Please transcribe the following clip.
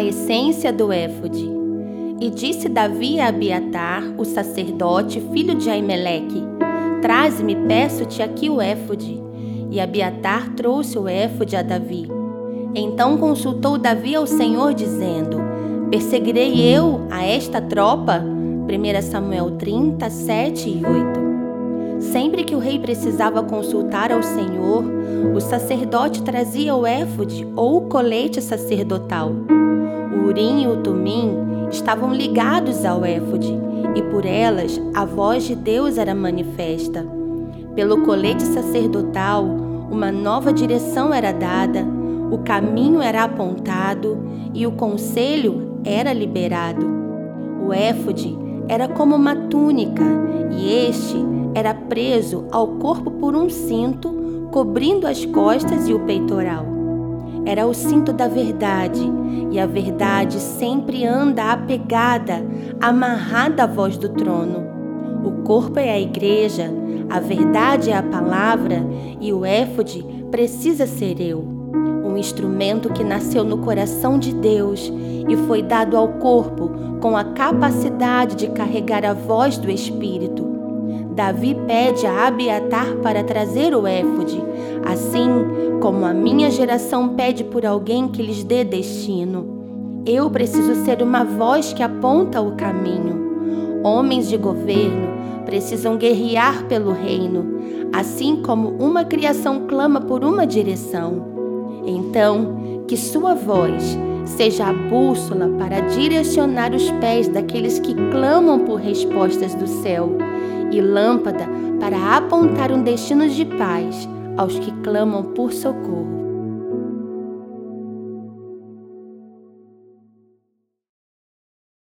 a essência do éfode. E disse Davi a Abiatar, o sacerdote, filho de Aimeleque: Traze-me, peço-te aqui o éfode. E Abiatar trouxe o éfode a Davi. Então consultou Davi ao Senhor, dizendo: Perseguirei eu a esta tropa? 1 Samuel 30, 7 e 8. Sempre que o rei precisava consultar ao Senhor, o sacerdote trazia o éfode ou o colete sacerdotal. O urim e o tumim estavam ligados ao éfode, e por elas a voz de Deus era manifesta. Pelo colete sacerdotal, uma nova direção era dada, o caminho era apontado e o conselho era liberado. O éfode era como uma túnica, e este era preso ao corpo por um cinto, cobrindo as costas e o peitoral. Era o cinto da verdade, e a verdade sempre anda apegada, amarrada à voz do trono. O corpo é a igreja, a verdade é a palavra, e o éfode precisa ser eu, um instrumento que nasceu no coração de Deus e foi dado ao corpo com a capacidade de carregar a voz do Espírito. Davi pede a Abiatar para trazer o éfode, assim como a minha geração pede por alguém que lhes dê destino. Eu preciso ser uma voz que aponta o caminho. Homens de governo precisam guerrear pelo reino, assim como uma criação clama por uma direção. Então, que sua voz seja a bússola para direcionar os pés daqueles que clamam por respostas do céu e lâmpada para apontar um destino de paz aos que clamam por socorro.